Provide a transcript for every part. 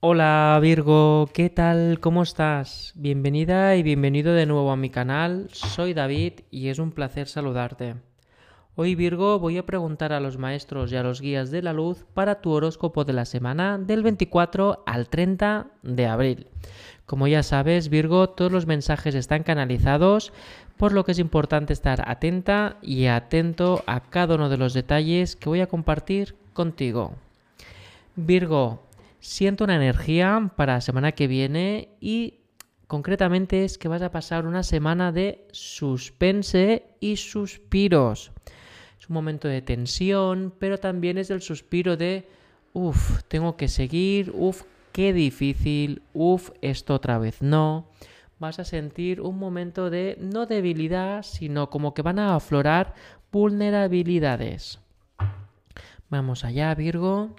Hola Virgo, ¿qué tal? ¿Cómo estás? Bienvenida y bienvenido de nuevo a mi canal. Soy David y es un placer saludarte. Hoy Virgo voy a preguntar a los maestros y a los guías de la luz para tu horóscopo de la semana del 24 al 30 de abril. Como ya sabes Virgo, todos los mensajes están canalizados, por lo que es importante estar atenta y atento a cada uno de los detalles que voy a compartir contigo. Virgo, siento una energía para la semana que viene y concretamente es que vas a pasar una semana de suspense y suspiros. Es un momento de tensión, pero también es el suspiro de, uff, tengo que seguir, uff, qué difícil, uff, esto otra vez no. Vas a sentir un momento de no debilidad, sino como que van a aflorar vulnerabilidades. Vamos allá, Virgo.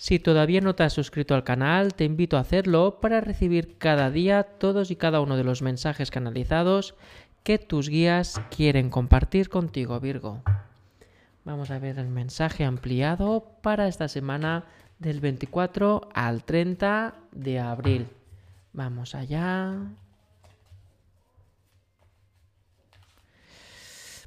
Si todavía no te has suscrito al canal, te invito a hacerlo para recibir cada día todos y cada uno de los mensajes canalizados que tus guías quieren compartir contigo, Virgo. Vamos a ver el mensaje ampliado para esta semana del 24 al 30 de abril. Vamos allá.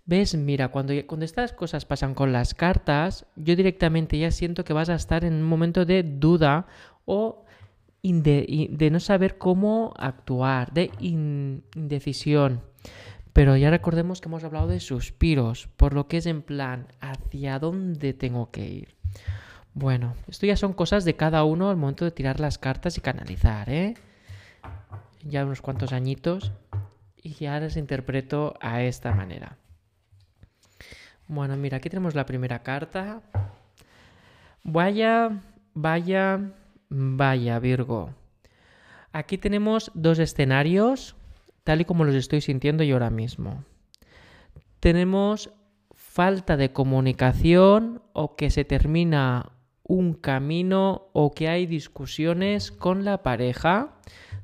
¿Ves? Mira, cuando, cuando estas cosas pasan con las cartas, yo directamente ya siento que vas a estar en un momento de duda o de, no saber cómo actuar, de indecisión. Pero ya recordemos que hemos hablado de suspiros, por lo que es en plan, ¿hacia dónde tengo que ir? Bueno, esto ya son cosas de cada uno al momento de tirar las cartas y canalizar, ¿eh? Ya unos cuantos añitos y ya las interpreto a esta manera. Bueno, mira, aquí tenemos la primera carta. Vaya, vaya, vaya, Virgo. Aquí tenemos dos escenarios, tal y como los estoy sintiendo yo ahora mismo. Tenemos falta de comunicación o que se termina un camino o que hay discusiones con la pareja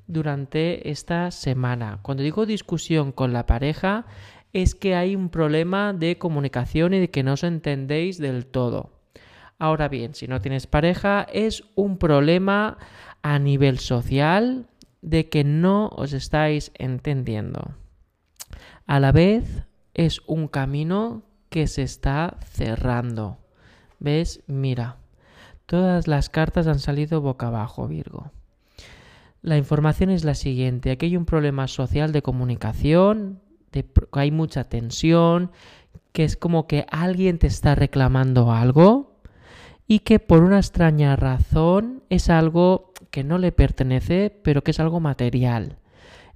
durante esta semana. Cuando digo discusión con la pareja es que hay un problema de comunicación y de que no os entendéis del todo. Ahora bien, si no tienes pareja, es un problema a nivel social de que no os estáis entendiendo. A la vez, es un camino que se está cerrando. ¿Ves? Mira, todas las cartas han salido boca abajo, Virgo. La información es la siguiente. Aquí hay un problema social de comunicación, hay mucha tensión, que es como que alguien te está reclamando algo y que por una extraña razón es algo que no le pertenece, pero que es algo material.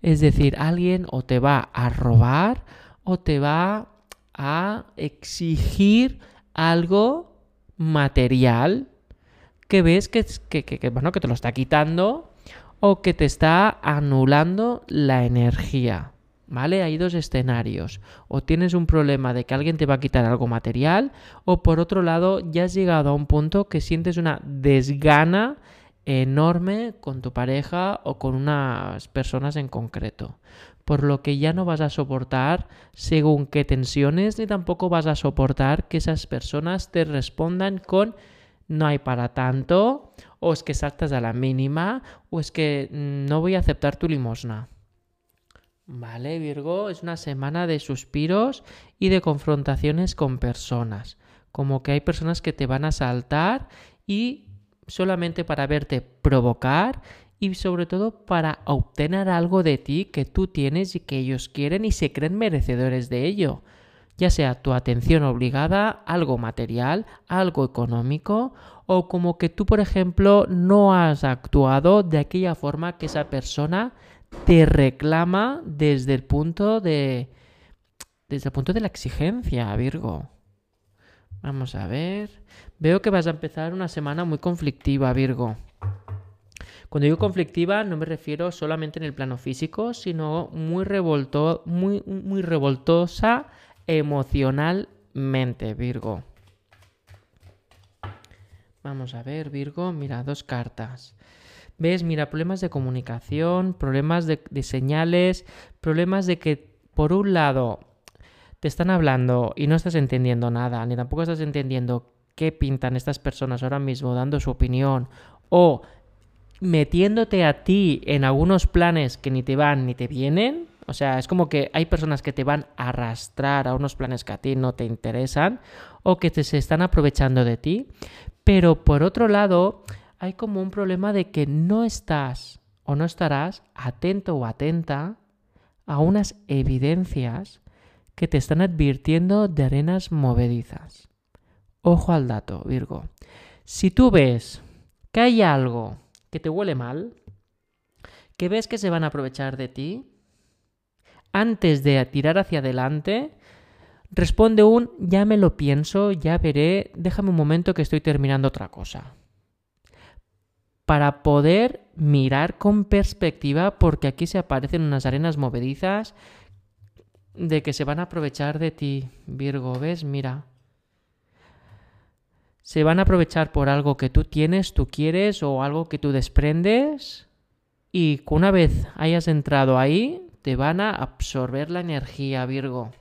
Es decir, alguien o te va a robar o te va a exigir algo material que ves que, que, bueno, que te lo está quitando o que te está anulando la energía. ¿Vale? Hay dos escenarios. O tienes un problema de que alguien te va a quitar algo material, o por otro lado, ya has llegado a un punto que sientes una desgana enorme con tu pareja o con unas personas en concreto. Por lo que ya no vas a soportar según qué tensiones, ni tampoco vas a soportar que esas personas te respondan con no hay para tanto, o es que saltas a la mínima, o es que mm, no voy a aceptar tu limosna. Vale, Virgo, es una semana de suspiros y de confrontaciones con personas. Como que hay personas que te van a saltar y solamente para verte provocar y sobre todo para obtener algo de ti que tú tienes y que ellos quieren y se creen merecedores de ello. Ya sea tu atención obligada, algo material, algo económico o como que tú, por ejemplo, no has actuado de aquella forma que esa persona te reclama desde el punto de. Desde el punto de la exigencia, Virgo. Vamos a ver. Veo que vas a empezar una semana muy conflictiva, Virgo. Cuando digo conflictiva no me refiero solamente en el plano físico, sino muy, revolto, muy, muy revoltosa emocionalmente, Virgo. Vamos a ver, Virgo. Mira, dos cartas. ¿Ves? Mira, problemas de comunicación, problemas de, señales, problemas de que, por un lado, te están hablando y no estás entendiendo nada, ni tampoco estás entendiendo qué pintan estas personas ahora mismo dando su opinión, o metiéndote a ti en algunos planes que ni te van ni te vienen. O sea, es como que hay personas que te van a arrastrar a unos planes que a ti no te interesan o que te se están aprovechando de ti. Pero por otro lado, hay como un problema de que no estás o no estarás atento o atenta a unas evidencias que te están advirtiendo de arenas movedizas. Ojo al dato, Virgo. Si tú ves que hay algo que te huele mal, que ves que se van a aprovechar de ti, antes de tirar hacia adelante, responde un ya me lo pienso, ya veré, déjame un momento que estoy terminando otra cosa. Para poder mirar con perspectiva, porque aquí se aparecen unas arenas movedizas de que se van a aprovechar de ti, Virgo, ¿ves? Mira. Se van a aprovechar por algo que tú tienes, tú quieres o algo que tú desprendes y una vez hayas entrado ahí, te van a absorber la energía, Virgo.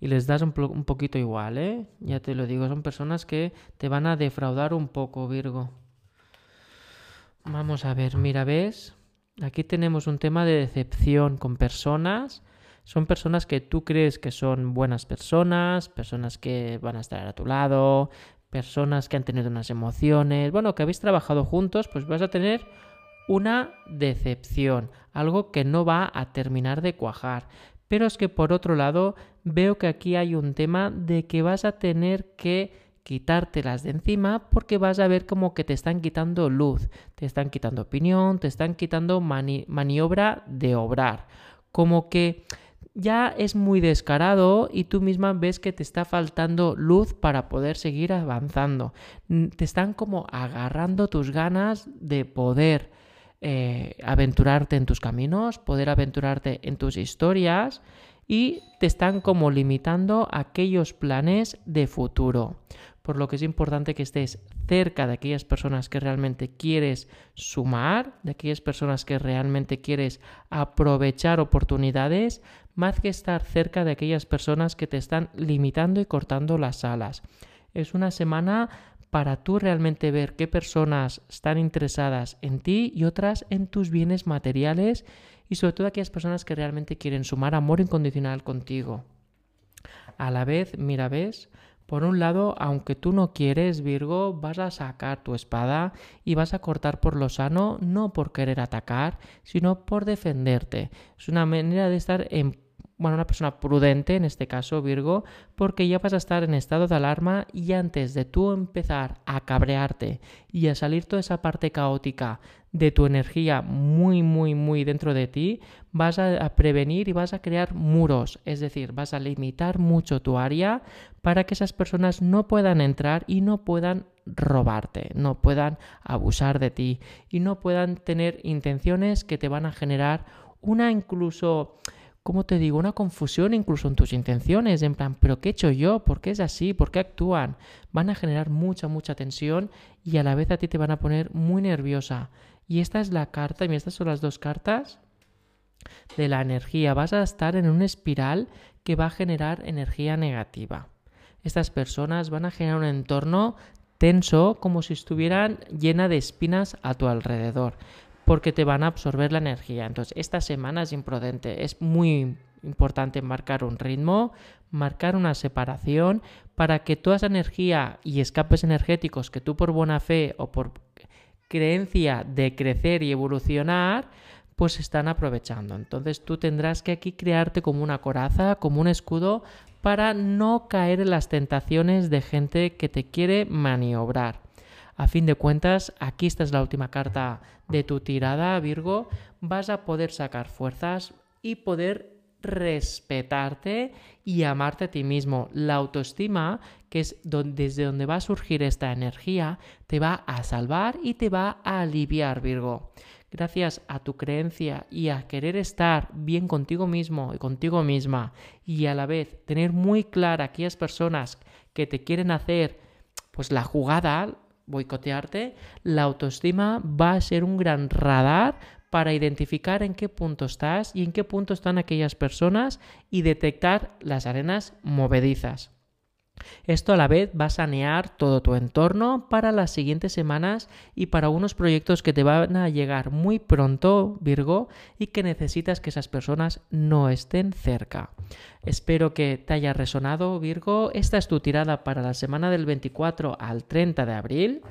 Y les das un, poquito igual, ¿eh? Ya te lo digo, son personas que te van a defraudar un poco, Virgo. Vamos a ver, mira, ¿ves? Aquí tenemos un tema de decepción con personas. Son personas que tú crees que son buenas personas, personas que van a estar a tu lado, personas que han tenido unas emociones. Bueno, que habéis trabajado juntos, pues vas a tener una decepción, algo que no va a terminar de cuajar. Pero es que por otro lado veo que aquí hay un tema de que vas a tener que quitártelas de encima porque vas a ver como que te están quitando luz, te están quitando opinión, te están quitando maniobra de obrar. Como que ya es muy descarado y tú misma ves que te está faltando luz para poder seguir avanzando. Te están como agarrando tus ganas de poder eh, aventurarte en tus caminos, poder aventurarte en tus historias y te están como limitando aquellos planes de futuro. Por lo que es importante que estés cerca de aquellas personas que realmente quieres sumar, de aquellas personas que realmente quieres aprovechar oportunidades, más que estar cerca de aquellas personas que te están limitando y cortando las alas. Es una semana para tú realmente ver qué personas están interesadas en ti y otras en tus bienes materiales y sobre todo aquellas personas que realmente quieren sumar amor incondicional contigo. A la vez, mira, ves, por un lado, aunque tú no quieres, Virgo, vas a sacar tu espada y vas a cortar por lo sano, no por querer atacar, sino por defenderte. Es una manera de estar en bueno, una persona prudente, en este caso Virgo, porque ya vas a estar en estado de alarma y antes de tú empezar a cabrearte y a salir toda esa parte caótica de tu energía muy, muy, muy dentro de ti, vas a, prevenir y vas a crear muros, es decir, vas a limitar mucho tu área para que esas personas no puedan entrar y no puedan robarte, no puedan abusar de ti y no puedan tener intenciones que te van a generar una incluso ¿cómo te digo? Una confusión incluso en tus intenciones, en plan, ¿pero qué he hecho yo? ¿Por qué es así? ¿Por qué actúan? Van a generar mucha, mucha tensión y a la vez a ti te van a poner muy nerviosa. Y esta es la carta, y estas son las dos cartas de la energía. Vas a estar en una espiral que va a generar energía negativa. Estas personas van a generar un entorno tenso como si estuvieran llena de espinas a tu alrededor porque te van a absorber la energía. Entonces, esta semana es imprudente, es muy importante marcar un ritmo, marcar una separación para que toda esa energía y escapes energéticos que tú por buena fe o por creencia de crecer y evolucionar, pues están aprovechando. Entonces tú tendrás que aquí crearte como una coraza, como un escudo, para no caer en las tentaciones de gente que te quiere maniobrar. A fin de cuentas, aquí esta es la última carta de tu tirada, Virgo. Vas a poder sacar fuerzas y poder respetarte y amarte a ti mismo. La autoestima, que es desde donde va a surgir esta energía, te va a salvar y te va a aliviar, Virgo. Gracias a tu creencia y a querer estar bien contigo mismo y contigo misma y a la vez tener muy clara aquellas personas que te quieren hacer pues la jugada, boicotearte, la autoestima va a ser un gran radar para identificar en qué punto estás y en qué punto están aquellas personas y detectar las arenas movedizas. Esto a la vez va a sanear todo tu entorno para las siguientes semanas y para unos proyectos que te van a llegar muy pronto, Virgo, y que necesitas que esas personas no estén cerca. Espero que te haya resonado, Virgo. Esta es tu tirada para la semana del 24 al 30 de abril.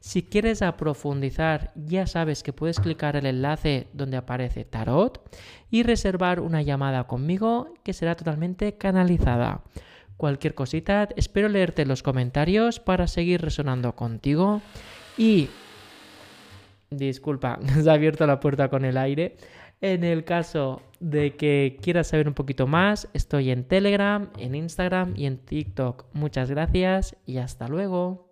Si quieres profundizar, ya sabes que puedes clicar el enlace donde aparece Tarot y reservar una llamada conmigo que será totalmente canalizada cualquier cosita. Espero leerte en los comentarios para seguir resonando contigo. Y... Disculpa, se ha abierto la puerta con el aire. En el caso de que quieras saber un poquito más, estoy en Telegram, en Instagram y en TikTok. Muchas gracias y hasta luego.